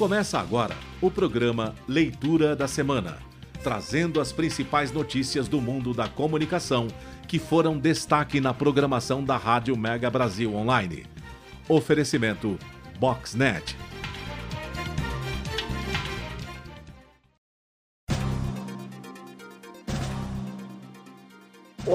Começa agora o programa Leitura da Semana, trazendo as principais notícias do mundo da comunicação que foram destaque na programação da Rádio Mega Brasil Online. Oferecimento Boxnet.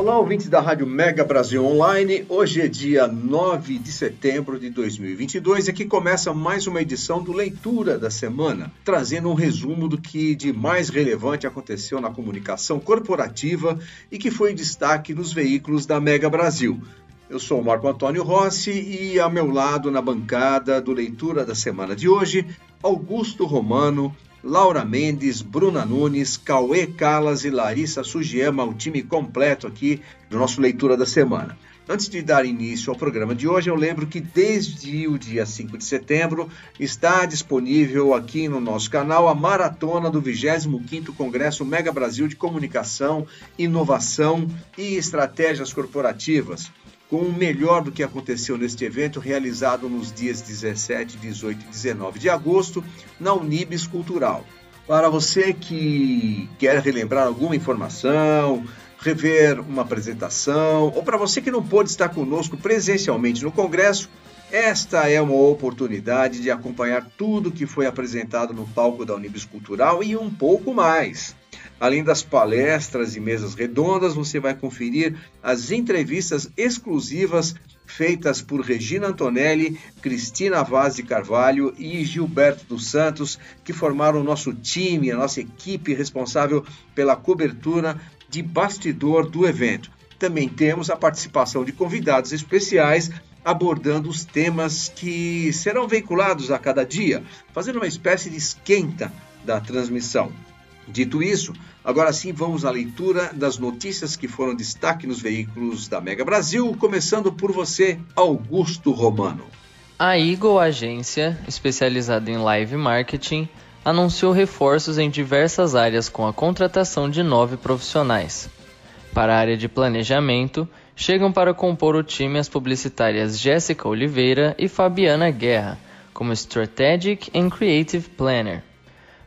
Olá, ouvintes da Rádio Mega Brasil Online. Hoje é dia 9 de setembro de 2022 e aqui começa mais uma edição do Leitura da Semana, trazendo um resumo do que de mais relevante aconteceu na comunicação corporativa e que foi destaque nos veículos da Mega Brasil. Eu sou Marco Antônio Rossi e ao meu lado na bancada do Leitura da Semana de hoje, Augusto Romano, Laura Mendes, Bruna Nunes, Cauê Calas e Larissa Sugiama, o time completo aqui do nosso Leitura da Semana. Antes de dar início ao programa de hoje, eu lembro que desde o dia 5 de setembro está disponível aqui no nosso canal a maratona do 25º Congresso Mega Brasil de Comunicação, Inovação e Estratégias Corporativas com o melhor do que aconteceu neste evento realizado nos dias 17, 18 e 19 de agosto na Unibis Cultural. Para você que quer relembrar alguma informação, rever uma apresentação, ou para você que não pôde estar conosco presencialmente no congresso, esta é uma oportunidade de acompanhar tudo que foi apresentado no palco da Unibis Cultural e um pouco mais. Além das palestras e mesas redondas, você vai conferir as entrevistas exclusivas feitas por Regina Antonelli, Cristina Vaz de Carvalho e Gilberto dos Santos, que formaram o nosso time, a nossa equipe responsável pela cobertura de bastidor do evento. Também temos a participação de convidados especiais abordando os temas que serão veiculados a cada dia, fazendo uma espécie de esquenta da transmissão. Dito isso, agora sim vamos à leitura das notícias que foram destaque nos veículos da Mega Brasil, começando por você, Augusto Romano. A Eagle Agência, especializada em live marketing, anunciou reforços em diversas áreas com a contratação de nove profissionais. Para a área de planejamento, chegam para compor o time as publicitárias Jéssica Oliveira e Fabiana Guerra, como Strategic and Creative Planner.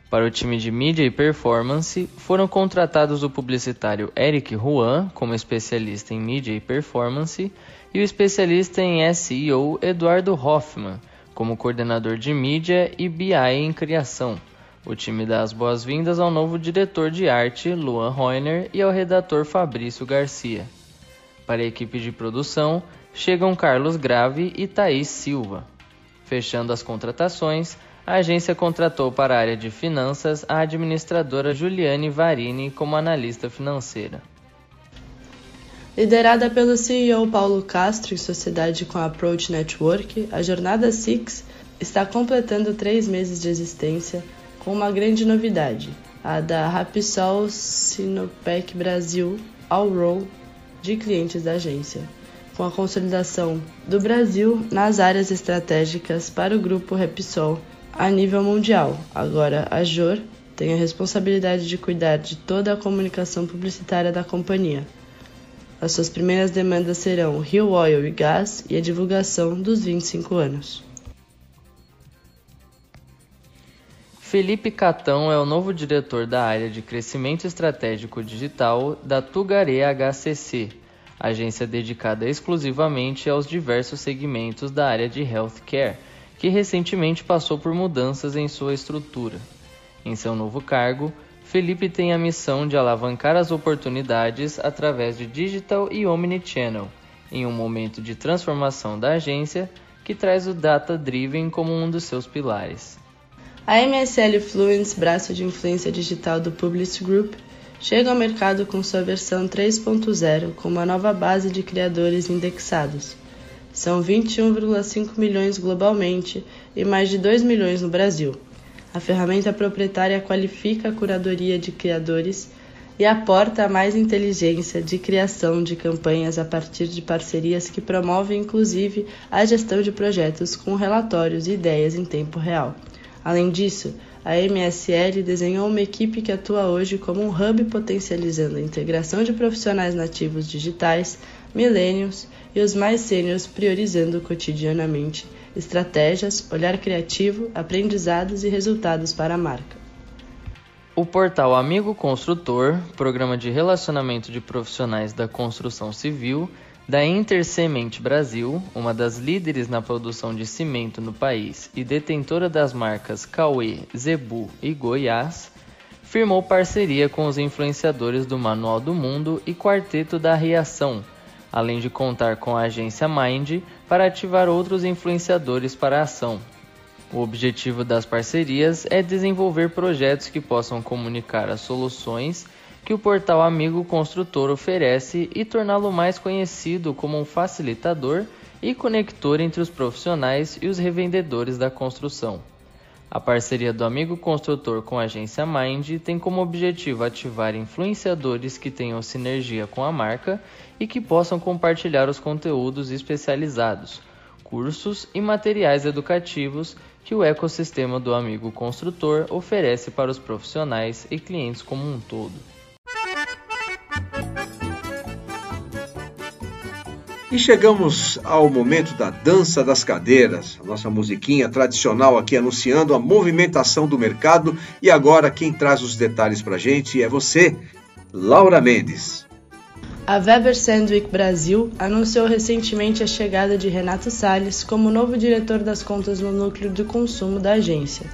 Para o time de mídia e performance, foram contratados o publicitário Eric Juan, como especialista em mídia e performance, e o especialista em SEO Eduardo Hoffman, como coordenador de mídia e BI em criação. O time dá as boas-vindas ao novo diretor de arte, Luan Reuner, e ao redator Fabrício Garcia. Para a equipe de produção, chegam Carlos Grave e Thaís Silva. Fechando as contratações, a agência contratou para a área de finanças a administradora Juliane Varini como analista financeira. Liderada pelo CEO Paulo Castro em sociedade com a Approach Network, a Jornada Six está completando três meses de existência com uma grande novidade, a da Rapisol Sinopec Brasil All de clientes da agência, com a consolidação do Brasil nas áreas estratégicas para o grupo Repsol a nível mundial. Agora, a JOR tem a responsabilidade de cuidar de toda a comunicação publicitária da companhia. As suas primeiras demandas serão Rio Oil e Gás e a divulgação dos 25 anos. Felipe Catão é o novo diretor da área de crescimento estratégico digital da Tugaré HCC, agência dedicada exclusivamente aos diversos segmentos da área de healthcare que recentemente passou por mudanças em sua estrutura. Em seu novo cargo, Felipe tem a missão de alavancar as oportunidades através de digital e omnichannel, em um momento de transformação da agência que traz o data driven como um dos seus pilares. A MSL Fluence, braço de influência digital do Publicis Group, chega ao mercado com sua versão 3.0 com uma nova base de criadores indexados são 21,5 milhões globalmente e mais de 2 milhões no Brasil. A ferramenta proprietária qualifica a curadoria de criadores e aporta a mais inteligência de criação de campanhas a partir de parcerias que promovem inclusive a gestão de projetos com relatórios e ideias em tempo real. Além disso, a MSL desenhou uma equipe que atua hoje como um hub potencializando a integração de profissionais nativos digitais, milênios e os mais sêniores priorizando cotidianamente estratégias, olhar criativo, aprendizados e resultados para a marca. O portal Amigo Construtor, programa de relacionamento de profissionais da construção civil, da Intercement Brasil, uma das líderes na produção de cimento no país e detentora das marcas Cauê, Zebu e Goiás, firmou parceria com os influenciadores do Manual do Mundo e Quarteto da Reação, além de contar com a agência Mind para ativar outros influenciadores para a ação. O objetivo das parcerias é desenvolver projetos que possam comunicar as soluções que o portal Amigo Construtor oferece e torná-lo mais conhecido como um facilitador e conector entre os profissionais e os revendedores da construção. A parceria do Amigo Construtor com a agência Mind tem como objetivo ativar influenciadores que tenham sinergia com a marca e que possam compartilhar os conteúdos especializados, cursos e materiais educativos que o ecossistema do amigo construtor oferece para os profissionais e clientes como um todo. E chegamos ao momento da dança das cadeiras, a nossa musiquinha tradicional aqui anunciando a movimentação do mercado. E agora quem traz os detalhes para gente é você, Laura Mendes. A Weber Sandwick Brasil anunciou recentemente a chegada de Renato Salles como novo diretor das contas no núcleo de consumo da agência.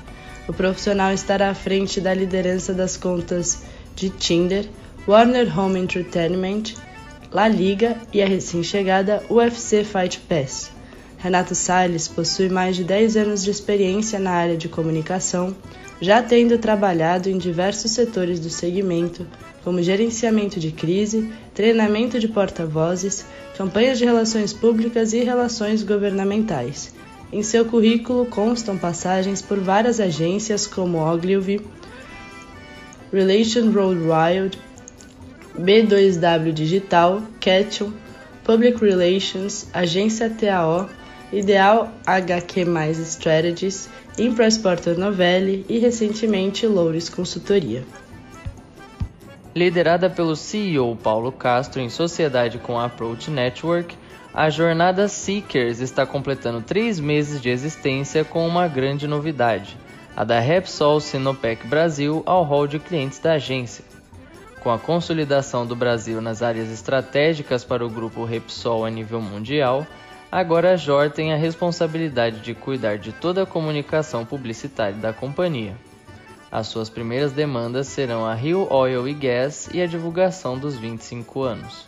O profissional estará à frente da liderança das contas de Tinder, Warner Home Entertainment, La Liga e a recém-chegada UFC Fight Pass. Renato Salles possui mais de 10 anos de experiência na área de comunicação, já tendo trabalhado em diversos setores do segmento, como gerenciamento de crise, treinamento de porta-vozes, campanhas de relações públicas e relações governamentais. Em seu currículo constam passagens por várias agências como Ogilvy, Relation Wild, B2W Digital, Ketchum, Public Relations, Agência TAO, Ideal HQ Strategies, Impress Porter Novelli e recentemente Loures Consultoria. Liderada pelo CEO Paulo Castro em sociedade com a Approach Network, a jornada Seekers está completando três meses de existência com uma grande novidade, a da Repsol Sinopec Brasil ao hall de clientes da agência. Com a consolidação do Brasil nas áreas estratégicas para o grupo Repsol a nível mundial, agora a JOR tem a responsabilidade de cuidar de toda a comunicação publicitária da companhia. As suas primeiras demandas serão a Rio Oil e Gas e a divulgação dos 25 anos.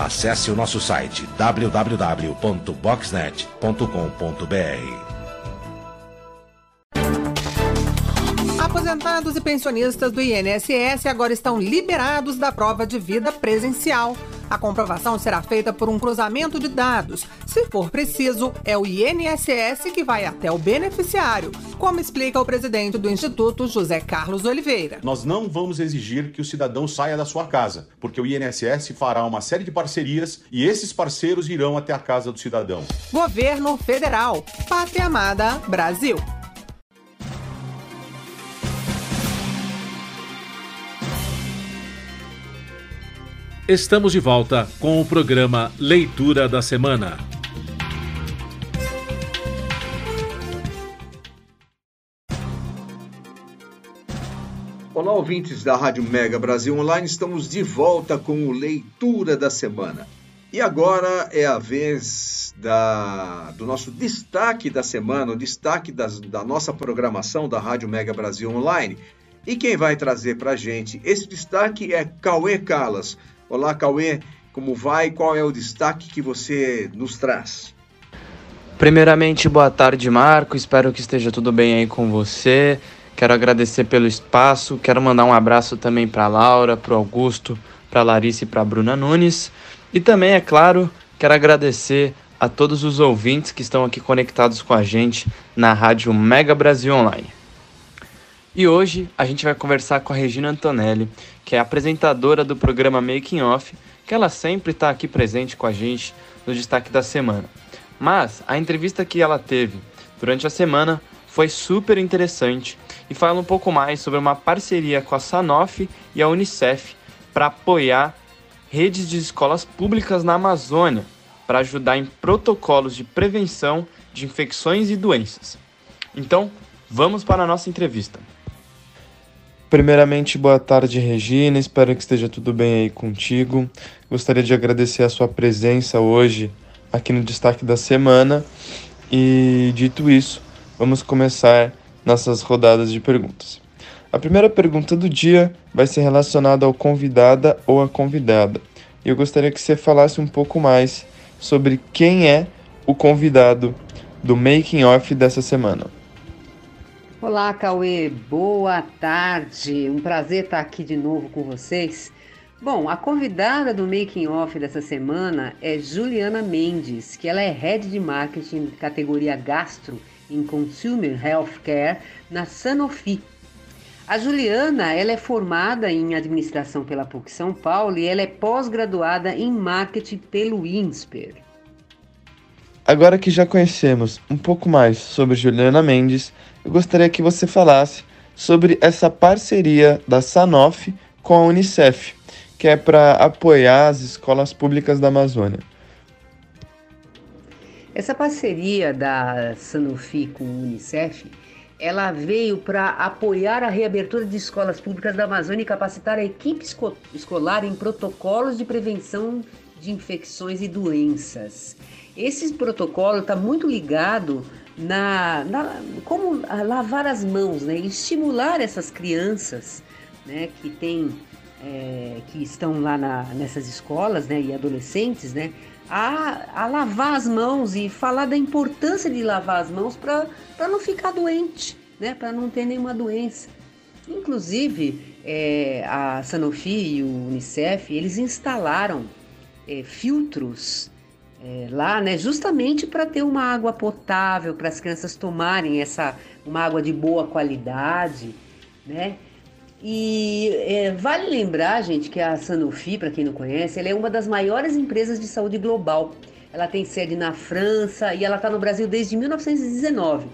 Acesse o nosso site www.boxnet.com.br. Aposentados e pensionistas do INSS agora estão liberados da prova de vida presencial. A comprovação será feita por um cruzamento de dados. Se for preciso, é o INSS que vai até o beneficiário, como explica o presidente do Instituto, José Carlos Oliveira. Nós não vamos exigir que o cidadão saia da sua casa, porque o INSS fará uma série de parcerias e esses parceiros irão até a casa do cidadão. Governo Federal. Pátria Amada Brasil. Estamos de volta com o programa Leitura da Semana. Olá, ouvintes da Rádio Mega Brasil Online, estamos de volta com o Leitura da Semana. E agora é a vez da, do nosso destaque da semana, o destaque das, da nossa programação da Rádio Mega Brasil Online. E quem vai trazer para gente esse destaque é Cauê Calas, Olá, Cauê, como vai? Qual é o destaque que você nos traz? Primeiramente, boa tarde, Marco. Espero que esteja tudo bem aí com você. Quero agradecer pelo espaço. Quero mandar um abraço também para Laura, para Augusto, para Larissa e para Bruna Nunes. E também, é claro, quero agradecer a todos os ouvintes que estão aqui conectados com a gente na Rádio Mega Brasil Online. E hoje a gente vai conversar com a Regina Antonelli, que é apresentadora do programa Making Off, que ela sempre está aqui presente com a gente no destaque da semana. Mas a entrevista que ela teve durante a semana foi super interessante e fala um pouco mais sobre uma parceria com a Sanofi e a Unicef para apoiar redes de escolas públicas na Amazônia para ajudar em protocolos de prevenção de infecções e doenças. Então, vamos para a nossa entrevista. Primeiramente, boa tarde, Regina. Espero que esteja tudo bem aí contigo. Gostaria de agradecer a sua presença hoje aqui no destaque da semana. E dito isso, vamos começar nossas rodadas de perguntas. A primeira pergunta do dia vai ser relacionada ao convidada ou a convidada. E eu gostaria que você falasse um pouco mais sobre quem é o convidado do making off dessa semana. Olá, Cauê. Boa tarde. Um prazer estar aqui de novo com vocês. Bom, a convidada do Making Off dessa semana é Juliana Mendes, que ela é Head de Marketing categoria Gastro em Consumer Healthcare na Sanofi. A Juliana, ela é formada em administração pela PUC São Paulo e ela é pós-graduada em marketing pelo INSPER. Agora que já conhecemos um pouco mais sobre Juliana Mendes, eu gostaria que você falasse sobre essa parceria da Sanofi com a Unicef que é para apoiar as escolas públicas da Amazônia. Essa parceria da Sanofi com o Unicef, ela veio para apoiar a reabertura de escolas públicas da Amazônia e capacitar a equipe escolar em protocolos de prevenção de infecções e doenças. Esse protocolo está muito ligado na, na, como lavar as mãos, né? estimular essas crianças, né, que têm é, que estão lá na, nessas escolas, né, e adolescentes, né, a, a lavar as mãos e falar da importância de lavar as mãos para não ficar doente, né, para não ter nenhuma doença. Inclusive, é, a Sanofi e o Unicef, eles instalaram é, filtros é, lá, né, justamente para ter uma água potável, para as crianças tomarem essa uma água de boa qualidade, né? E é, vale lembrar, gente, que a Sanofi, para quem não conhece, ela é uma das maiores empresas de saúde global. Ela tem sede na França e ela está no Brasil desde 1919.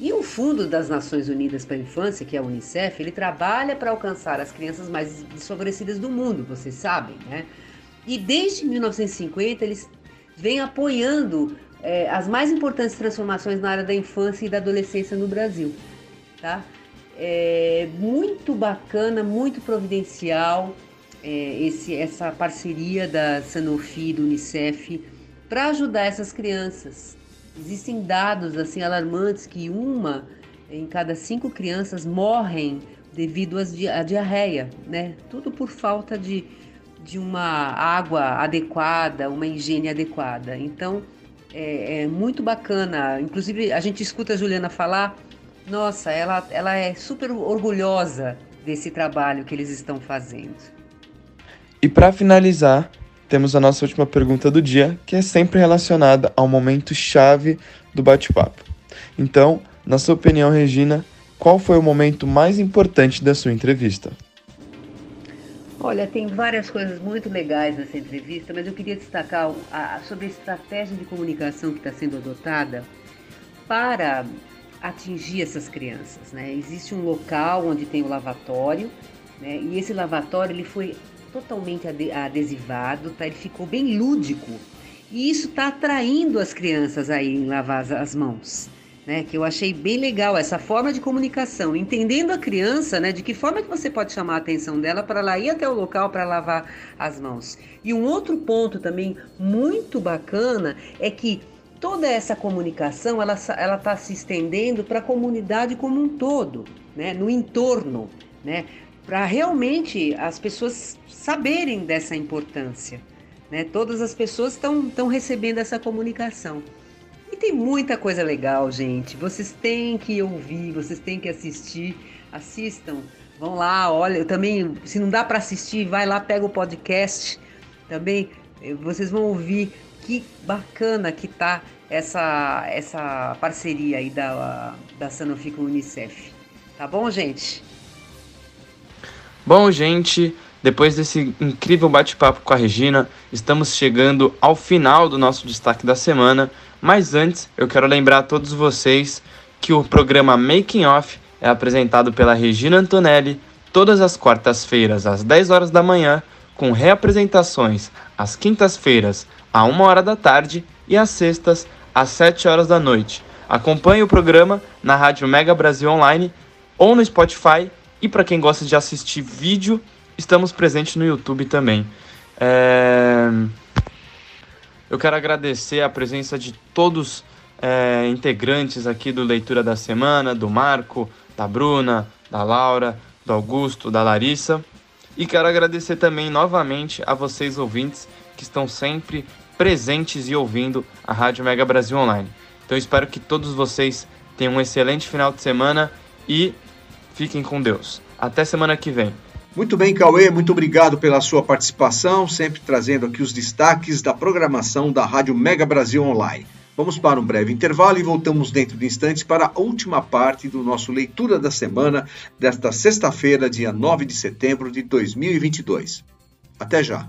E o Fundo das Nações Unidas para a Infância, que é a Unicef, ele trabalha para alcançar as crianças mais desfavorecidas do mundo, vocês sabem, né? E desde 1950 eles vêm apoiando é, as mais importantes transformações na área da infância e da adolescência no Brasil, tá? É muito bacana, muito providencial é, esse, essa parceria da Sanofi e do Unicef para ajudar essas crianças. Existem dados assim alarmantes que uma em cada cinco crianças morrem devido à diarreia, né? Tudo por falta de, de uma água adequada, uma higiene adequada. Então é, é muito bacana. Inclusive a gente escuta a Juliana falar nossa, ela, ela é super orgulhosa desse trabalho que eles estão fazendo. E para finalizar, temos a nossa última pergunta do dia, que é sempre relacionada ao momento chave do bate-papo. Então, na sua opinião, Regina, qual foi o momento mais importante da sua entrevista? Olha, tem várias coisas muito legais nessa entrevista, mas eu queria destacar a, sobre a estratégia de comunicação que está sendo adotada para atingir essas crianças. Né? Existe um local onde tem o lavatório, né? e esse lavatório ele foi totalmente adesivado, tá? ele ficou bem lúdico. E isso está atraindo as crianças a irem lavar as mãos. Né, que eu achei bem legal essa forma de comunicação, entendendo a criança, né, de que forma que você pode chamar a atenção dela para ela ir até o local para lavar as mãos. E um outro ponto também muito bacana é que toda essa comunicação ela ela está se estendendo para a comunidade como um todo, né? No entorno, né? Para realmente as pessoas saberem dessa importância, né? Todas as pessoas estão estão recebendo essa comunicação. Tem muita coisa legal, gente. Vocês têm que ouvir, vocês têm que assistir. Assistam. Vão lá, olha, também, se não dá para assistir, vai lá, pega o podcast. Também eh, vocês vão ouvir que bacana que tá essa, essa parceria aí da, da Sanofi com o Unicef. Tá bom, gente? Bom, gente, depois desse incrível bate-papo com a Regina, estamos chegando ao final do nosso destaque da semana. Mas antes, eu quero lembrar a todos vocês que o programa Making Off é apresentado pela Regina Antonelli todas as quartas-feiras às 10 horas da manhã, com reapresentações às quintas-feiras à 1 hora da tarde e às sextas às 7 horas da noite. Acompanhe o programa na Rádio Mega Brasil Online ou no Spotify e para quem gosta de assistir vídeo, estamos presentes no YouTube também. É... Eu quero agradecer a presença de todos é, integrantes aqui do Leitura da Semana, do Marco, da Bruna, da Laura, do Augusto, da Larissa. E quero agradecer também novamente a vocês ouvintes que estão sempre presentes e ouvindo a Rádio Mega Brasil Online. Então espero que todos vocês tenham um excelente final de semana e fiquem com Deus. Até semana que vem. Muito bem, Cauê, muito obrigado pela sua participação, sempre trazendo aqui os destaques da programação da Rádio Mega Brasil Online. Vamos para um breve intervalo e voltamos dentro de instantes para a última parte do nosso Leitura da Semana desta sexta-feira, dia 9 de setembro de 2022. Até já!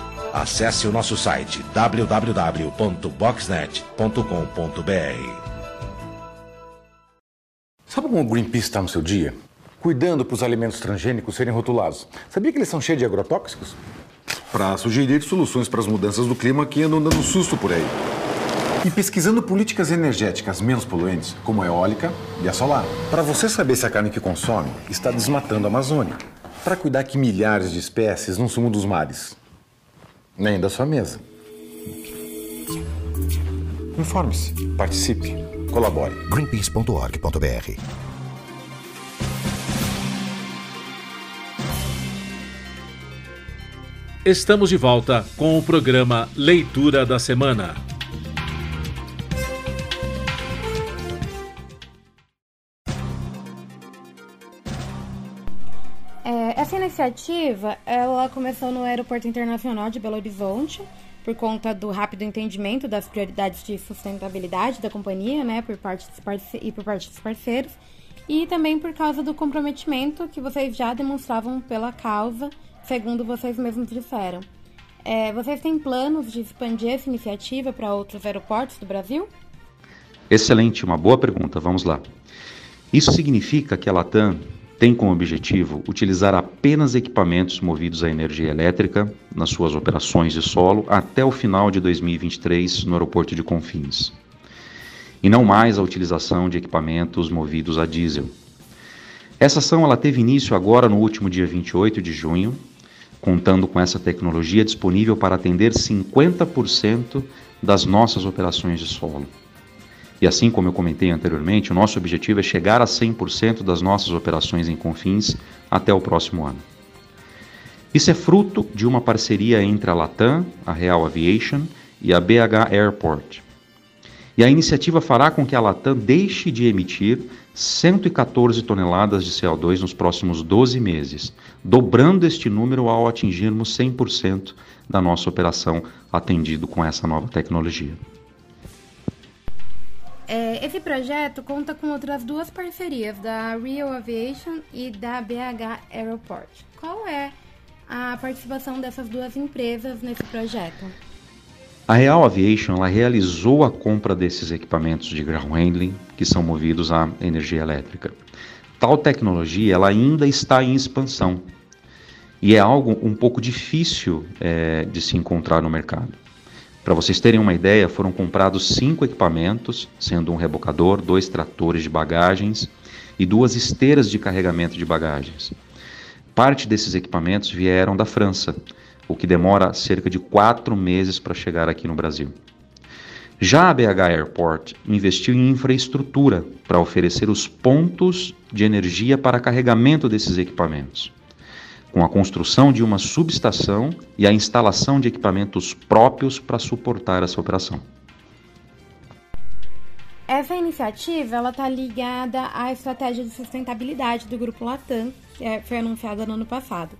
Acesse o nosso site www.boxnet.com.br. Sabe como o Greenpeace está no seu dia? Cuidando para os alimentos transgênicos serem rotulados. Sabia que eles são cheios de agrotóxicos? Para sugerir soluções para as mudanças do clima que andam dando susto por aí. E pesquisando políticas energéticas menos poluentes, como a eólica e a solar. Para você saber se a carne que consome está desmatando a Amazônia. Para cuidar que milhares de espécies não sumam dos mares nem da sua mesa. Informe-se, participe, colabore. greenpeace.org.br Estamos de volta com o programa Leitura da Semana. Iniciativa, ela começou no Aeroporto Internacional de Belo Horizonte, por conta do rápido entendimento das prioridades de sustentabilidade da companhia, né, por parte e por parte dos parceiros, e também por causa do comprometimento que vocês já demonstravam pela causa, segundo vocês mesmos disseram. É, vocês têm planos de expandir essa iniciativa para outros aeroportos do Brasil? Excelente, uma boa pergunta. Vamos lá. Isso significa que a Latam tem como objetivo utilizar apenas equipamentos movidos à energia elétrica nas suas operações de solo até o final de 2023 no aeroporto de Confins, e não mais a utilização de equipamentos movidos a diesel. Essa ação ela teve início agora no último dia 28 de junho, contando com essa tecnologia disponível para atender 50% das nossas operações de solo. E assim como eu comentei anteriormente, o nosso objetivo é chegar a 100% das nossas operações em Confins até o próximo ano. Isso é fruto de uma parceria entre a Latam, a Real Aviation e a BH Airport. E a iniciativa fará com que a Latam deixe de emitir 114 toneladas de CO2 nos próximos 12 meses, dobrando este número ao atingirmos 100% da nossa operação atendido com essa nova tecnologia. É, esse projeto conta com outras duas parcerias, da Real Aviation e da BH Airport. Qual é a participação dessas duas empresas nesse projeto? A Real Aviation realizou a compra desses equipamentos de ground handling que são movidos a energia elétrica. Tal tecnologia ela ainda está em expansão e é algo um pouco difícil é, de se encontrar no mercado. Para vocês terem uma ideia, foram comprados cinco equipamentos, sendo um rebocador, dois tratores de bagagens e duas esteiras de carregamento de bagagens. Parte desses equipamentos vieram da França, o que demora cerca de quatro meses para chegar aqui no Brasil. Já a BH Airport investiu em infraestrutura para oferecer os pontos de energia para carregamento desses equipamentos com a construção de uma subestação e a instalação de equipamentos próprios para suportar essa operação. Essa iniciativa está ligada à estratégia de sustentabilidade do Grupo Latam, que é, foi anunciada no ano passado.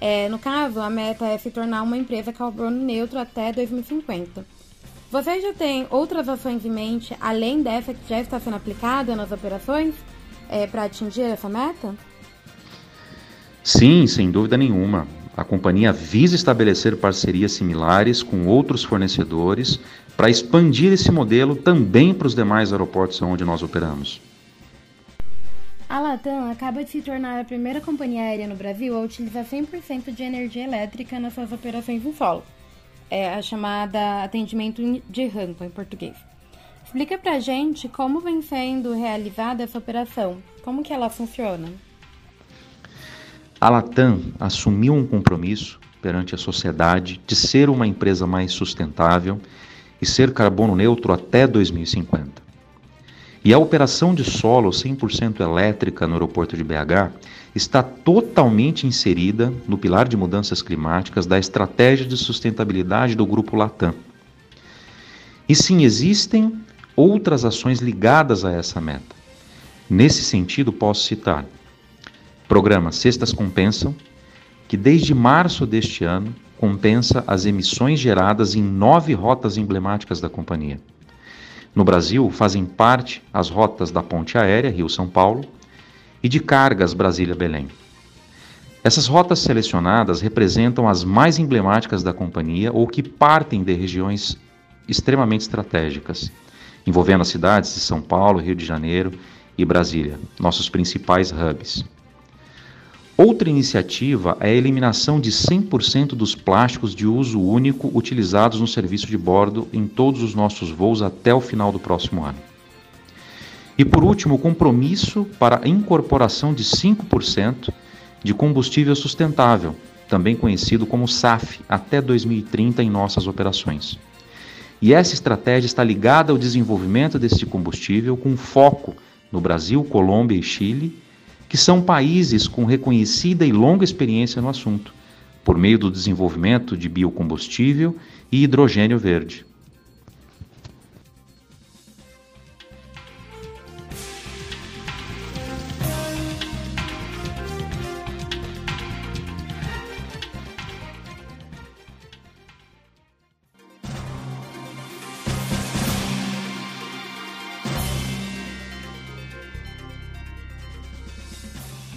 É, no caso, a meta é se tornar uma empresa carbono neutro até 2050. Você já tem outras ações em mente, além dessa que já está sendo aplicada nas operações, é, para atingir essa meta? Sim, sem dúvida nenhuma. A companhia visa estabelecer parcerias similares com outros fornecedores para expandir esse modelo também para os demais aeroportos onde nós operamos. A Latam acaba de se tornar a primeira companhia aérea no Brasil a utilizar 100% de energia elétrica nas suas operações em solo. É a chamada atendimento de rampa em português. Explica pra gente como vem sendo realizada essa operação, como que ela funciona. A Latam assumiu um compromisso perante a sociedade de ser uma empresa mais sustentável e ser carbono neutro até 2050. E a operação de solo 100% elétrica no aeroporto de BH está totalmente inserida no pilar de mudanças climáticas da estratégia de sustentabilidade do grupo Latam. E sim, existem outras ações ligadas a essa meta. Nesse sentido, posso citar Programa Cestas Compensam, que desde março deste ano compensa as emissões geradas em nove rotas emblemáticas da companhia. No Brasil, fazem parte as rotas da Ponte Aérea Rio-São Paulo e de cargas Brasília-Belém. Essas rotas selecionadas representam as mais emblemáticas da companhia ou que partem de regiões extremamente estratégicas, envolvendo as cidades de São Paulo, Rio de Janeiro e Brasília, nossos principais hubs. Outra iniciativa é a eliminação de 100% dos plásticos de uso único utilizados no serviço de bordo em todos os nossos voos até o final do próximo ano. E por último, o compromisso para a incorporação de 5% de combustível sustentável, também conhecido como SAF, até 2030 em nossas operações. E essa estratégia está ligada ao desenvolvimento desse combustível com foco no Brasil, Colômbia e Chile que são países com reconhecida e longa experiência no assunto, por meio do desenvolvimento de biocombustível e hidrogênio verde.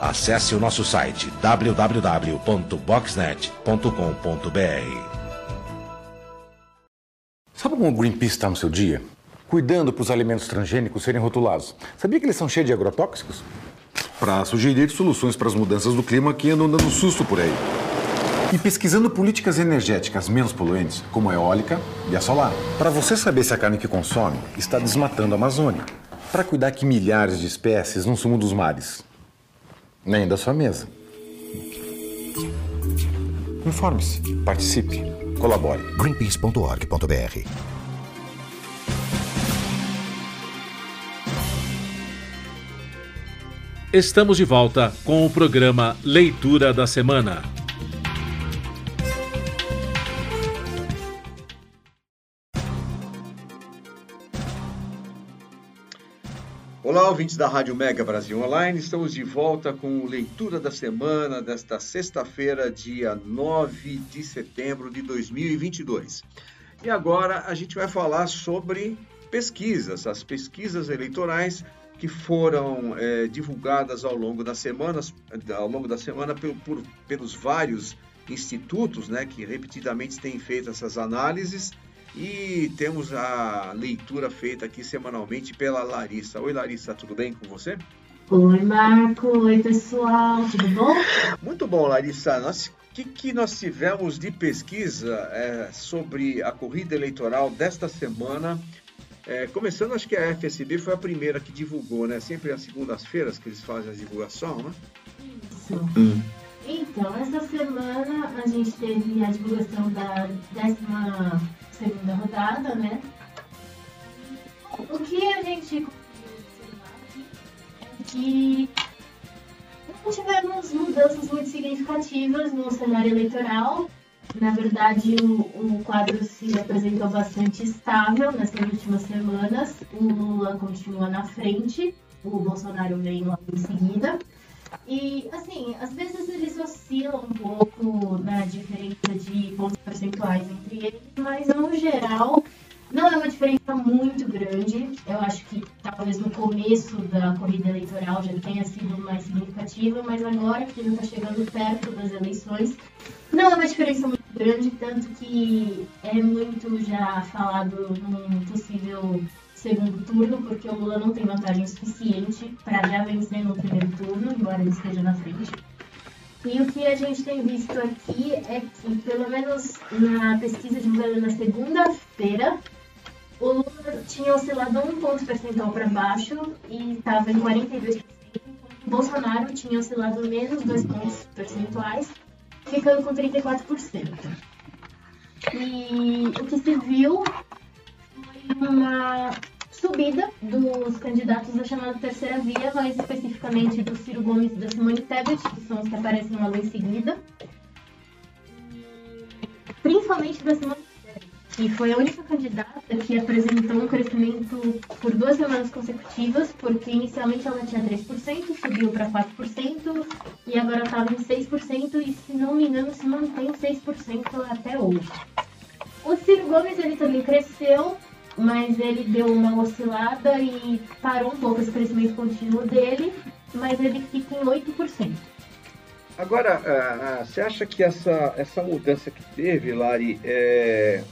Acesse o nosso site www.boxnet.com.br. Sabe como o Greenpeace está no seu dia? Cuidando para os alimentos transgênicos serem rotulados. Sabia que eles são cheios de agrotóxicos? Para sugerir soluções para as mudanças do clima que andam dando susto por aí. E pesquisando políticas energéticas menos poluentes, como a eólica e a solar. Para você saber se a carne que consome está desmatando a Amazônia. Para cuidar que milhares de espécies não sumam dos mares nem da sua mesa. Informe-se, participe, colabore. greenpeace.org.br Estamos de volta com o programa Leitura da Semana. Olá, ouvintes da Rádio Mega Brasil Online. Estamos de volta com leitura da semana desta sexta-feira, dia 9 de setembro de 2022. E agora a gente vai falar sobre pesquisas, as pesquisas eleitorais que foram é, divulgadas ao longo das semanas, ao longo da semana por, pelos vários institutos, né, que repetidamente têm feito essas análises e temos a leitura feita aqui semanalmente pela Larissa. Oi, Larissa, tudo bem com você? Oi, Marco. Oi, pessoal. Tudo bom? Muito bom, Larissa. O que, que nós tivemos de pesquisa é, sobre a corrida eleitoral desta semana? É, começando, acho que a FSB foi a primeira que divulgou, né? Sempre às segundas-feiras que eles fazem a divulgação, né? Isso. Hum. Então, essa semana a gente teve a divulgação da décima segunda rodada, né? O que a gente é que não tivemos mudanças muito significativas no cenário eleitoral. Na verdade, o, o quadro se apresentou bastante estável nessas últimas semanas. O Lula continua na frente, o Bolsonaro vem logo em seguida. E, assim, às vezes eles oscilam um pouco na diferença de pontos percentuais entre eles, mas no geral não é uma diferença muito grande. Eu acho que talvez no começo da corrida eleitoral já tenha sido mais significativa, mas agora que já está chegando perto das eleições, não é uma diferença muito grande, tanto que é muito já falado num possível segundo turno, porque o Lula não tem vantagem suficiente para já vencer no primeiro turno, embora ele esteja na frente. E o que a gente tem visto aqui é que, pelo menos na pesquisa divulgada na segunda-feira, o Lula tinha oscilado um ponto percentual para baixo e estava em 42%. O Bolsonaro tinha oscilado menos dois pontos percentuais, ficando com 34%. E o que se viu uma subida dos candidatos da chamada terceira via, mais especificamente do Ciro Gomes e da Simone Tebet, que são os que aparecem logo em seguida. Principalmente da Simone Tebet, que foi a única candidata que apresentou um crescimento por duas semanas consecutivas, porque inicialmente ela tinha 3%, subiu para 4% e agora estava em 6% e, se não me engano, se mantém 6% até hoje. O Ciro Gomes ele também cresceu mas ele deu uma oscilada e parou um pouco esse crescimento contínuo dele, mas ele fica em 8%. Agora, uh, você acha que essa, essa mudança que teve, Lari, é,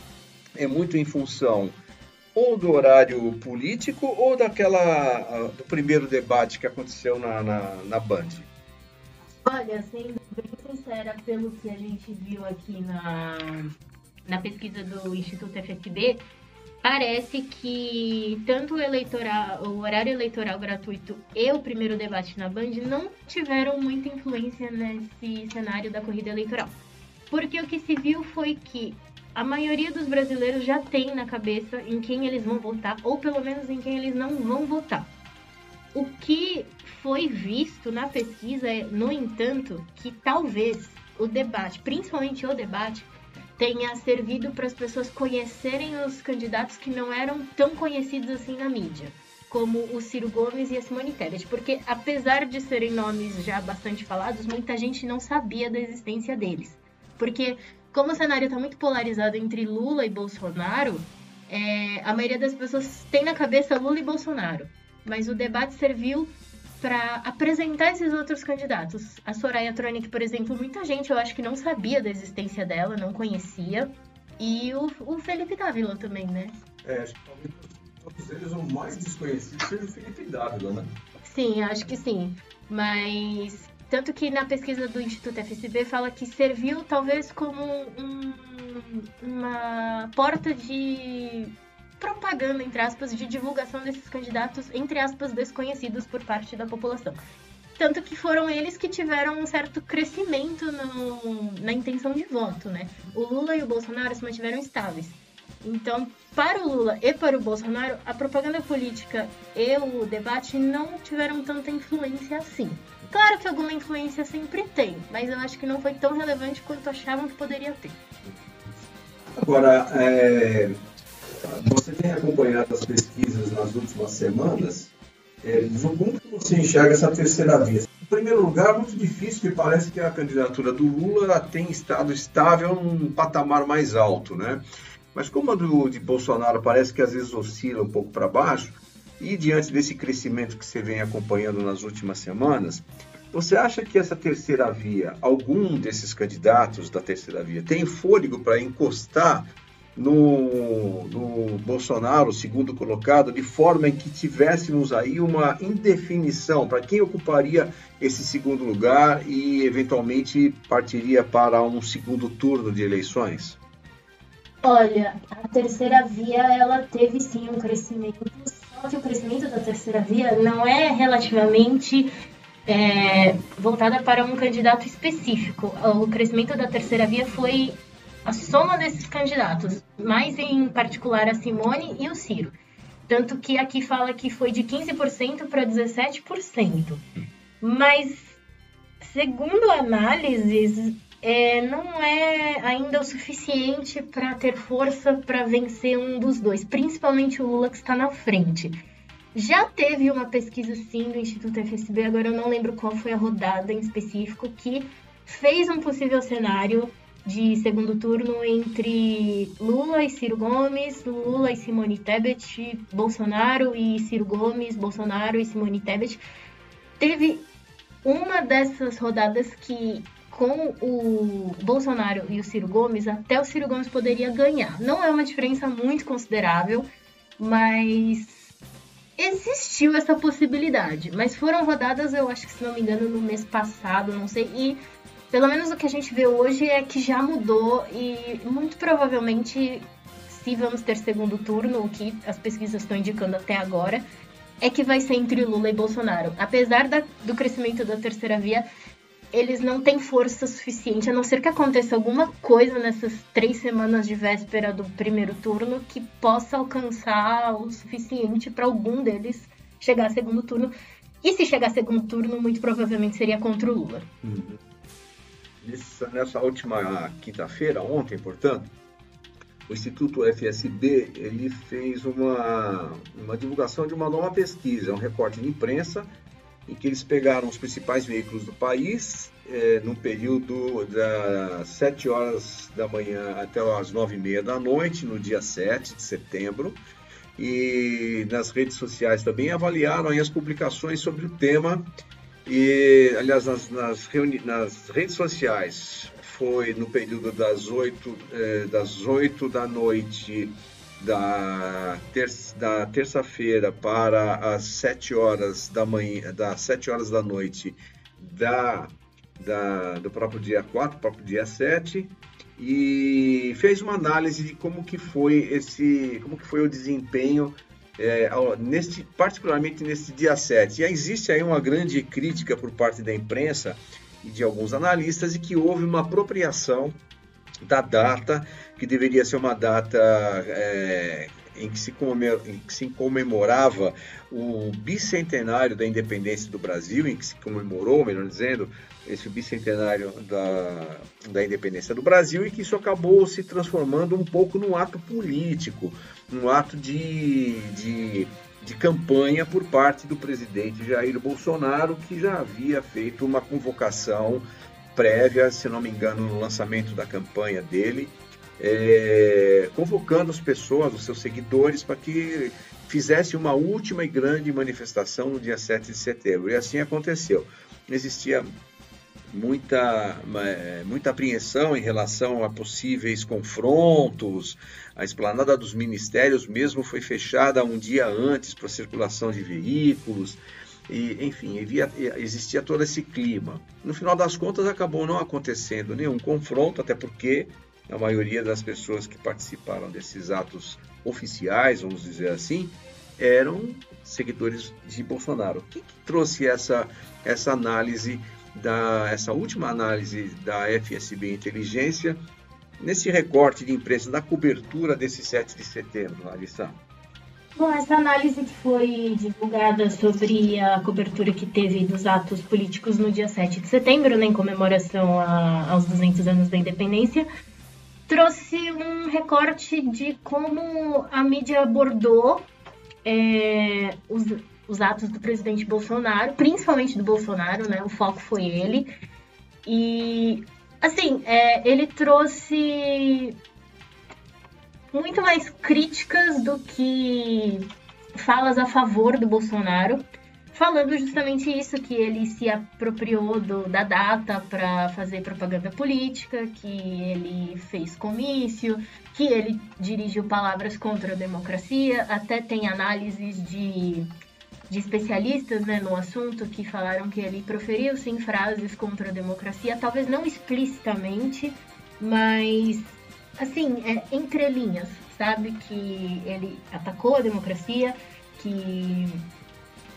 é muito em função ou do horário político ou daquela uh, do primeiro debate que aconteceu na, na, na Band? Olha, sendo bem sincera, pelo que a gente viu aqui na, na pesquisa do Instituto FSB, parece que tanto o, eleitoral, o horário eleitoral gratuito e o primeiro debate na Band não tiveram muita influência nesse cenário da corrida eleitoral. Porque o que se viu foi que a maioria dos brasileiros já tem na cabeça em quem eles vão votar, ou pelo menos em quem eles não vão votar. O que foi visto na pesquisa é, no entanto, que talvez o debate, principalmente o debate, tenha servido para as pessoas conhecerem os candidatos que não eram tão conhecidos assim na mídia, como o Ciro Gomes e a Simone Tebet, porque apesar de serem nomes já bastante falados, muita gente não sabia da existência deles. Porque como o cenário está muito polarizado entre Lula e Bolsonaro, é, a maioria das pessoas tem na cabeça Lula e Bolsonaro. Mas o debate serviu para apresentar esses outros candidatos. A Soraya Tronic, por exemplo, muita gente eu acho que não sabia da existência dela, não conhecia. E o, o Felipe Dávila também, né? É, acho que talvez todos eles o mais desconhecido seja o Felipe Dávila, né? Sim, acho que sim. Mas tanto que na pesquisa do Instituto FSB fala que serviu talvez como um, uma porta de propaganda, entre aspas, de divulgação desses candidatos, entre aspas, desconhecidos por parte da população. Tanto que foram eles que tiveram um certo crescimento no, na intenção de voto, né? O Lula e o Bolsonaro se mantiveram estáveis. Então, para o Lula e para o Bolsonaro, a propaganda política e o debate não tiveram tanta influência assim. Claro que alguma influência sempre tem, mas eu acho que não foi tão relevante quanto achavam que poderia ter. Agora, é, você tem acompanhado as pesquisas nas últimas semanas É, como que você enxerga essa terceira via? Em primeiro lugar, muito difícil, porque parece que a candidatura do Lula tem estado estável num patamar mais alto, né? Mas como a do, de Bolsonaro parece que às vezes oscila um pouco para baixo, e diante desse crescimento que você vem acompanhando nas últimas semanas, você acha que essa terceira via, algum desses candidatos da terceira via, tem fôlego para encostar no, no, Bolsonaro, segundo colocado, de forma em que tivéssemos aí uma indefinição para quem ocuparia esse segundo lugar e eventualmente partiria para um segundo turno de eleições? Olha, a terceira via ela teve sim um crescimento, só que o crescimento da terceira via não é relativamente é, voltada para um candidato específico. O crescimento da terceira via foi a soma desses candidatos, mais em particular a Simone e o Ciro. Tanto que aqui fala que foi de 15% para 17%. Mas, segundo análises, é, não é ainda o suficiente para ter força para vencer um dos dois, principalmente o Lula que está na frente. Já teve uma pesquisa sim do Instituto FSB, agora eu não lembro qual foi a rodada em específico, que fez um possível cenário de segundo turno entre Lula e Ciro Gomes, Lula e Simone Tebet, Bolsonaro e Ciro Gomes, Bolsonaro e Simone Tebet. Teve uma dessas rodadas que com o Bolsonaro e o Ciro Gomes, até o Ciro Gomes poderia ganhar. Não é uma diferença muito considerável, mas existiu essa possibilidade. Mas foram rodadas, eu acho que se não me engano, no mês passado, não sei. E pelo menos o que a gente vê hoje é que já mudou e muito provavelmente, se vamos ter segundo turno, o que as pesquisas estão indicando até agora, é que vai ser entre Lula e Bolsonaro. Apesar da, do crescimento da terceira via, eles não têm força suficiente, a não ser que aconteça alguma coisa nessas três semanas de véspera do primeiro turno que possa alcançar o suficiente para algum deles chegar a segundo turno. E se chegar a segundo turno, muito provavelmente seria contra o Lula. Uhum. Nessa, última quinta-feira, ontem, portanto, o Instituto FSB ele fez uma, uma divulgação de uma nova pesquisa, um recorte de imprensa em que eles pegaram os principais veículos do país é, período das 7 horas da manhã até as 9 e meia da noite, no dia 7 de setembro. E nas redes sociais também avaliaram as publicações sobre o tema. E, aliás, nas, nas, nas redes sociais foi no período das 8, é, das 8 da noite da, da terça-feira para as 7 horas da manhã, das 7 horas da noite da, da, do próprio dia 4, próprio dia 7, e fez uma análise de como que foi esse, como que foi o desempenho é, neste, particularmente nesse dia 7. E existe aí uma grande crítica por parte da imprensa e de alguns analistas de que houve uma apropriação da data, que deveria ser uma data é, em, que se em que se comemorava o bicentenário da independência do Brasil, em que se comemorou, melhor dizendo, esse bicentenário da, da independência do Brasil, e que isso acabou se transformando um pouco num ato político, num ato de, de de campanha por parte do presidente Jair Bolsonaro, que já havia feito uma convocação prévia, se não me engano, no lançamento da campanha dele, é, convocando as pessoas, os seus seguidores, para que fizesse uma última e grande manifestação no dia 7 de setembro. E assim aconteceu. Existia muita, é, muita apreensão em relação a possíveis confrontos. A esplanada dos ministérios mesmo foi fechada um dia antes para circulação de veículos. E, enfim, havia, existia todo esse clima. No final das contas, acabou não acontecendo nenhum confronto, até porque a maioria das pessoas que participaram desses atos oficiais, vamos dizer assim, eram seguidores de Bolsonaro. O que, que trouxe essa, essa análise, da, essa última análise da FSB Inteligência, nesse recorte de imprensa da cobertura desse 7 de setembro, Larissa? Bom, essa análise que foi divulgada sobre a cobertura que teve dos atos políticos no dia 7 de setembro, né, em comemoração a, aos 200 anos da independência, trouxe um recorte de como a mídia abordou é, os, os atos do presidente Bolsonaro, principalmente do Bolsonaro, né? O foco foi ele. E, assim, é, ele trouxe muito mais críticas do que falas a favor do Bolsonaro falando justamente isso, que ele se apropriou do, da data para fazer propaganda política, que ele fez comício, que ele dirigiu palavras contra a democracia, até tem análises de, de especialistas né, no assunto que falaram que ele proferiu sim frases contra a democracia, talvez não explicitamente, mas assim, é, entre linhas, sabe? Que ele atacou a democracia, que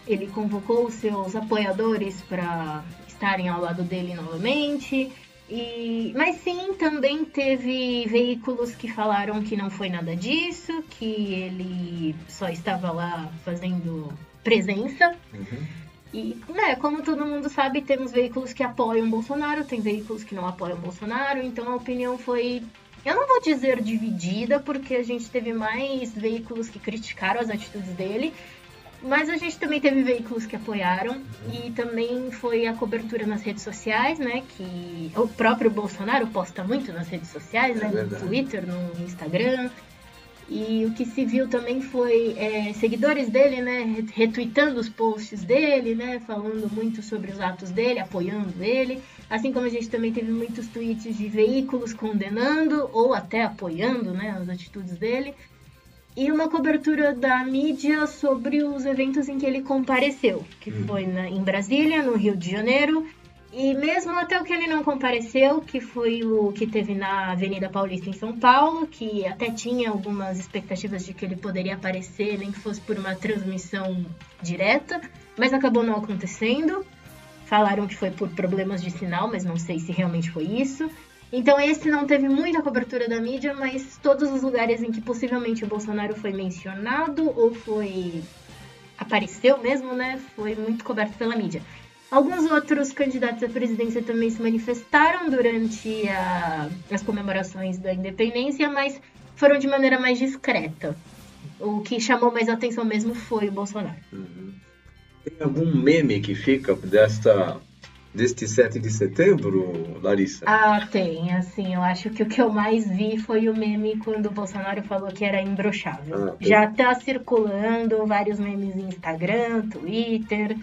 ele convocou os seus apoiadores para estarem ao lado dele novamente. E, mas sim, também teve veículos que falaram que não foi nada disso, que ele só estava lá fazendo presença. Uhum. E, né, como todo mundo sabe, temos veículos que apoiam Bolsonaro, tem veículos que não apoiam Bolsonaro, então a opinião foi. Eu não vou dizer dividida, porque a gente teve mais veículos que criticaram as atitudes dele mas a gente também teve veículos que apoiaram e também foi a cobertura nas redes sociais, né? Que o próprio Bolsonaro posta muito nas redes sociais, é né? Verdade. No Twitter, no Instagram. E o que se viu também foi é, seguidores dele, né? Retweetando os posts dele, né? Falando muito sobre os atos dele, apoiando ele. Assim como a gente também teve muitos tweets de veículos condenando ou até apoiando, né? As atitudes dele e uma cobertura da mídia sobre os eventos em que ele compareceu, que hum. foi na, em Brasília, no Rio de Janeiro, e mesmo até o que ele não compareceu, que foi o que teve na Avenida Paulista em São Paulo, que até tinha algumas expectativas de que ele poderia aparecer, nem que fosse por uma transmissão direta, mas acabou não acontecendo. Falaram que foi por problemas de sinal, mas não sei se realmente foi isso. Então esse não teve muita cobertura da mídia, mas todos os lugares em que possivelmente o Bolsonaro foi mencionado ou foi apareceu mesmo, né, foi muito coberto pela mídia. Alguns outros candidatos à presidência também se manifestaram durante a, as comemorações da independência, mas foram de maneira mais discreta. O que chamou mais atenção mesmo foi o Bolsonaro. Uhum. Tem algum meme que fica desta deste 7 de setembro, Larissa? Ah, tem. Assim, eu acho que o que eu mais vi foi o meme quando o Bolsonaro falou que era imbrochável. Ah, Já tá circulando vários memes no Instagram, Twitter.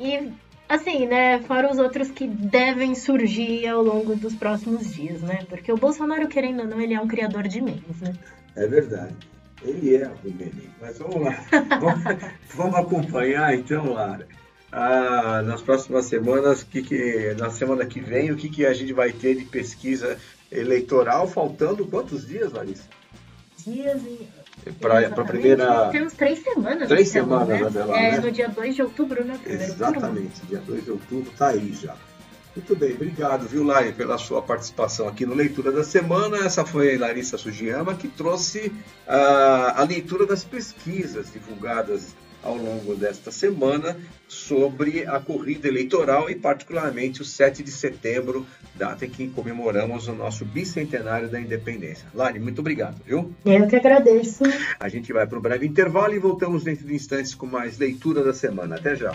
E, assim, né, fora os outros que devem surgir ao longo dos próximos dias, né? Porque o Bolsonaro, querendo ou não, ele é um criador de memes, né? É verdade. Ele é o meme. Mas vamos lá. vamos, vamos acompanhar, então, Lara ah, nas próximas semanas, que, que, na semana que vem, o que, que a gente vai ter de pesquisa eleitoral, faltando quantos dias, Larissa? Dias e... Para a primeira. Temos três semanas. Três então, semanas, né? né? É no dia 2 de outubro, né? Exatamente, dia 2 de outubro, tá aí já. Muito bem, obrigado, viu, Lari, pela sua participação aqui no Leitura da Semana. Essa foi a Larissa Sugiyama que trouxe a, a leitura das pesquisas divulgadas ao longo desta semana sobre a corrida eleitoral e, particularmente, o 7 de setembro, data em que comemoramos o nosso bicentenário da independência. Lari, muito obrigado, viu? Eu que agradeço. A gente vai para um breve intervalo e voltamos dentro de instantes com mais leitura da semana. Até já.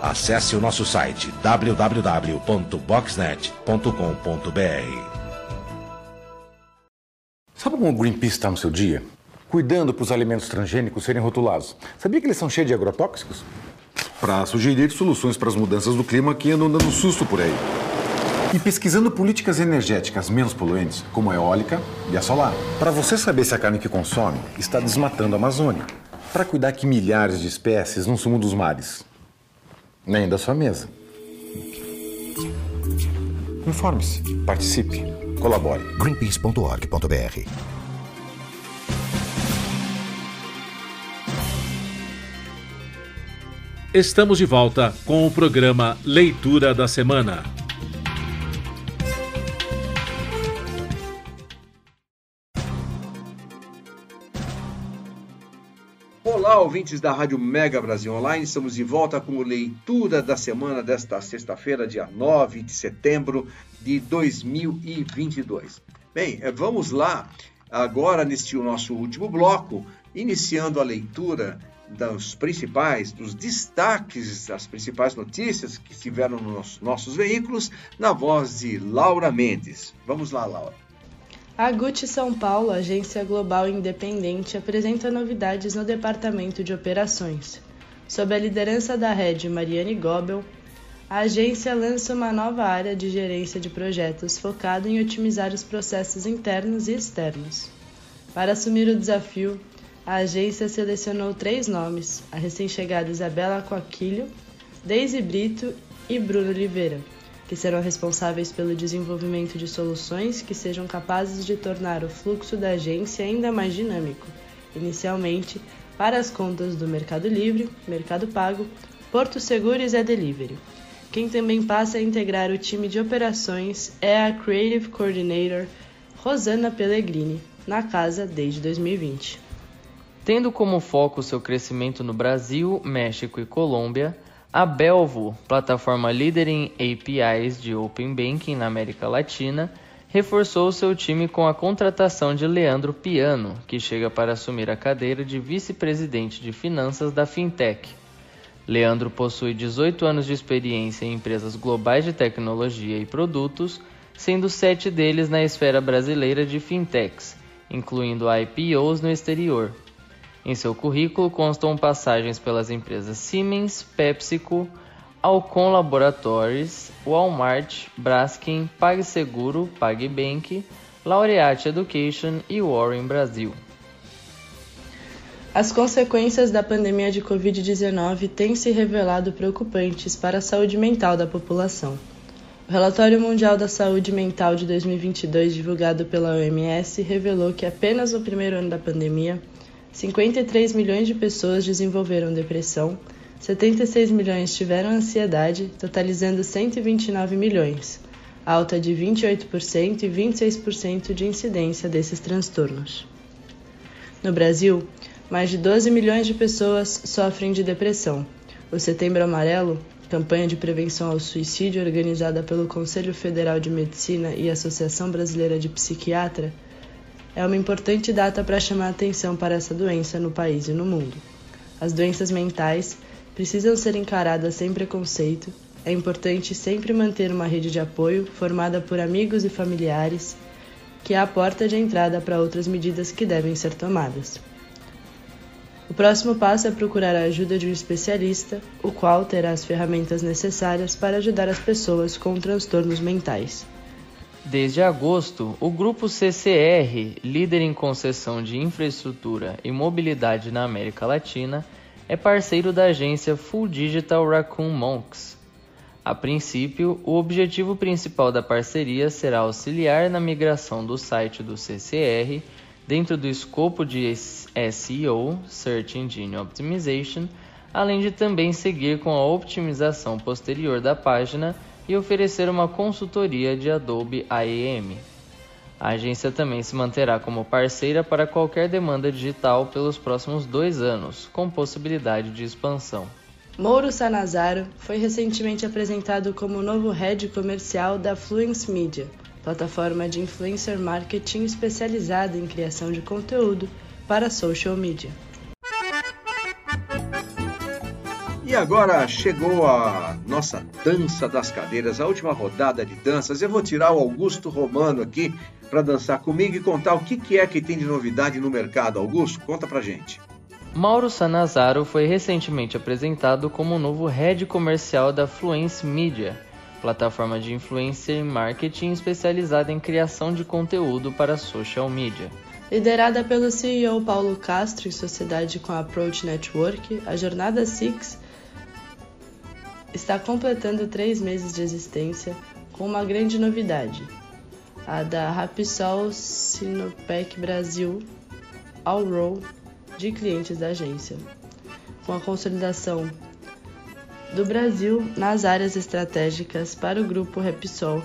Acesse o nosso site www.boxnet.com.br. Sabe como o Greenpeace está no seu dia? Cuidando para os alimentos transgênicos serem rotulados. Sabia que eles são cheios de agrotóxicos? Para sugerir soluções para as mudanças do clima que andam dando susto por aí. E pesquisando políticas energéticas menos poluentes, como a eólica e a solar. Para você saber se a carne que consome está desmatando a Amazônia. Para cuidar que milhares de espécies não sumam dos mares Nem da sua mesa. Informe-se, participe, colabore. greenpeace.org.br Estamos de volta com o programa Leitura da Semana. Olá, ouvintes da Rádio Mega Brasil Online. Estamos de volta com o Leitura da Semana desta sexta-feira, dia 9 de setembro de 2022. Bem, eh, vamos lá agora neste nosso último bloco, iniciando a leitura dos principais, dos destaques, das principais notícias que estiveram nos nossos veículos, na voz de Laura Mendes. Vamos lá, Laura. A Gucci São Paulo, agência global independente, apresenta novidades no departamento de operações. Sob a liderança da head Mariane Gobel, a agência lança uma nova área de gerência de projetos focada em otimizar os processos internos e externos. Para assumir o desafio, a agência selecionou três nomes: a recém-chegada Isabela Coaquilho, Deise Brito e Bruno Oliveira, que serão responsáveis pelo desenvolvimento de soluções que sejam capazes de tornar o fluxo da agência ainda mais dinâmico, inicialmente para as contas do Mercado Livre, Mercado Pago, Porto Seguro e Zé Delivery. Quem também passa a integrar o time de operações é a Creative Coordinator Rosana Pellegrini, na casa desde 2020. Tendo como foco seu crescimento no Brasil, México e Colômbia, a Belvo, plataforma líder em APIs de Open Banking na América Latina, reforçou seu time com a contratação de Leandro Piano, que chega para assumir a cadeira de vice-presidente de finanças da Fintech. Leandro possui 18 anos de experiência em empresas globais de tecnologia e produtos, sendo sete deles na esfera brasileira de fintechs, incluindo IPOs no exterior. Em seu currículo constam passagens pelas empresas Siemens, PepsiCo, Alcon Laboratories, Walmart, Braskem, PagSeguro, PagBank, Laureate Education e Warren Brasil. As consequências da pandemia de Covid-19 têm se revelado preocupantes para a saúde mental da população. O Relatório Mundial da Saúde Mental de 2022, divulgado pela OMS, revelou que apenas no primeiro ano da pandemia, 53 milhões de pessoas desenvolveram depressão, 76 milhões tiveram ansiedade, totalizando 129 milhões, alta de 28% e 26% de incidência desses transtornos. No Brasil, mais de 12 milhões de pessoas sofrem de depressão. O Setembro Amarelo, campanha de prevenção ao suicídio organizada pelo Conselho Federal de Medicina e Associação Brasileira de Psiquiatra, é uma importante data para chamar atenção para essa doença no país e no mundo. As doenças mentais precisam ser encaradas sem preconceito. É importante sempre manter uma rede de apoio formada por amigos e familiares, que é a porta de entrada para outras medidas que devem ser tomadas. O próximo passo é procurar a ajuda de um especialista, o qual terá as ferramentas necessárias para ajudar as pessoas com transtornos mentais. Desde agosto, o grupo CCR, líder em concessão de infraestrutura e mobilidade na América Latina, é parceiro da agência Full Digital Raccoon Monks. A princípio, o objetivo principal da parceria será auxiliar na migração do site do CCR dentro do escopo de SEO, Search Engine Optimization, além de também seguir com a otimização posterior da página e oferecer uma consultoria de Adobe AEM. A agência também se manterá como parceira para qualquer demanda digital pelos próximos dois anos, com possibilidade de expansão. Mouro Sanazaro foi recentemente apresentado como novo head comercial da Fluence Media, plataforma de influencer marketing especializada em criação de conteúdo para social media. E agora chegou a nossa dança das cadeiras, a última rodada de danças. Eu vou tirar o Augusto Romano aqui para dançar comigo e contar o que, que é que tem de novidade no mercado. Augusto, conta pra gente. Mauro Sanazaro foi recentemente apresentado como novo head comercial da Fluence Media, plataforma de influencer marketing especializada em criação de conteúdo para social media. Liderada pelo CEO Paulo Castro em sociedade com a Approach Network, a Jornada Six está completando três meses de existência com uma grande novidade, a da Rapisol Sinopec Brasil All Roll de clientes da agência, com a consolidação do Brasil nas áreas estratégicas para o grupo Repsol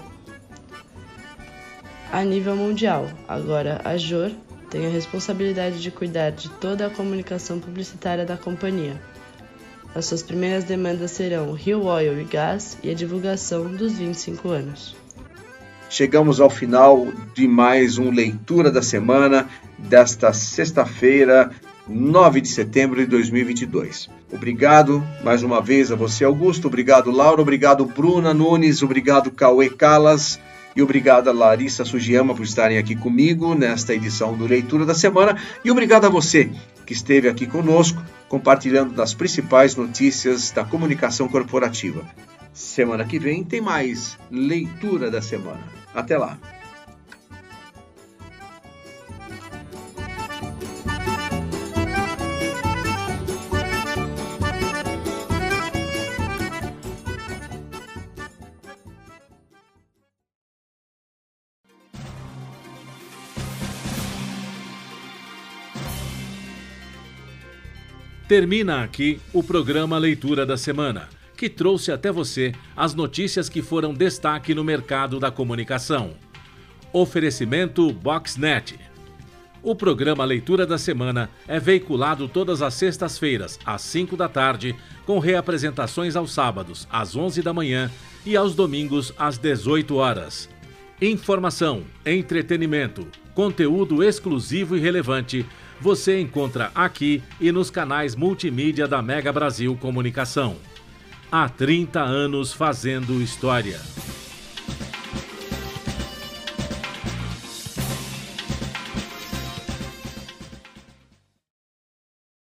a nível mundial. Agora, a JOR tem a responsabilidade de cuidar de toda a comunicação publicitária da companhia. As suas primeiras demandas serão Rio Oil e Gás e a divulgação dos 25 anos. Chegamos ao final de mais um Leitura da Semana desta sexta-feira, 9 de setembro de 2022. Obrigado mais uma vez a você, Augusto. Obrigado, Laura. Obrigado, Bruna Nunes. Obrigado, Cauê Calas. E obrigado a Larissa Sugiyama por estarem aqui comigo nesta edição do Leitura da Semana. E obrigado a você que esteve aqui conosco, compartilhando das principais notícias da comunicação corporativa. Semana que vem tem mais Leitura da Semana. Até lá! Termina aqui o programa Leitura da Semana, que trouxe até você as notícias que foram destaque no mercado da comunicação. Oferecimento Boxnet. O programa Leitura da Semana é veiculado todas as sextas-feiras, às 5 da tarde, com reapresentações aos sábados, às 11 da manhã e aos domingos, às 18 horas. Informação, entretenimento, conteúdo exclusivo e relevante você encontra aqui e nos canais multimídia da Mega Brasil Comunicação. Há 30 anos fazendo história.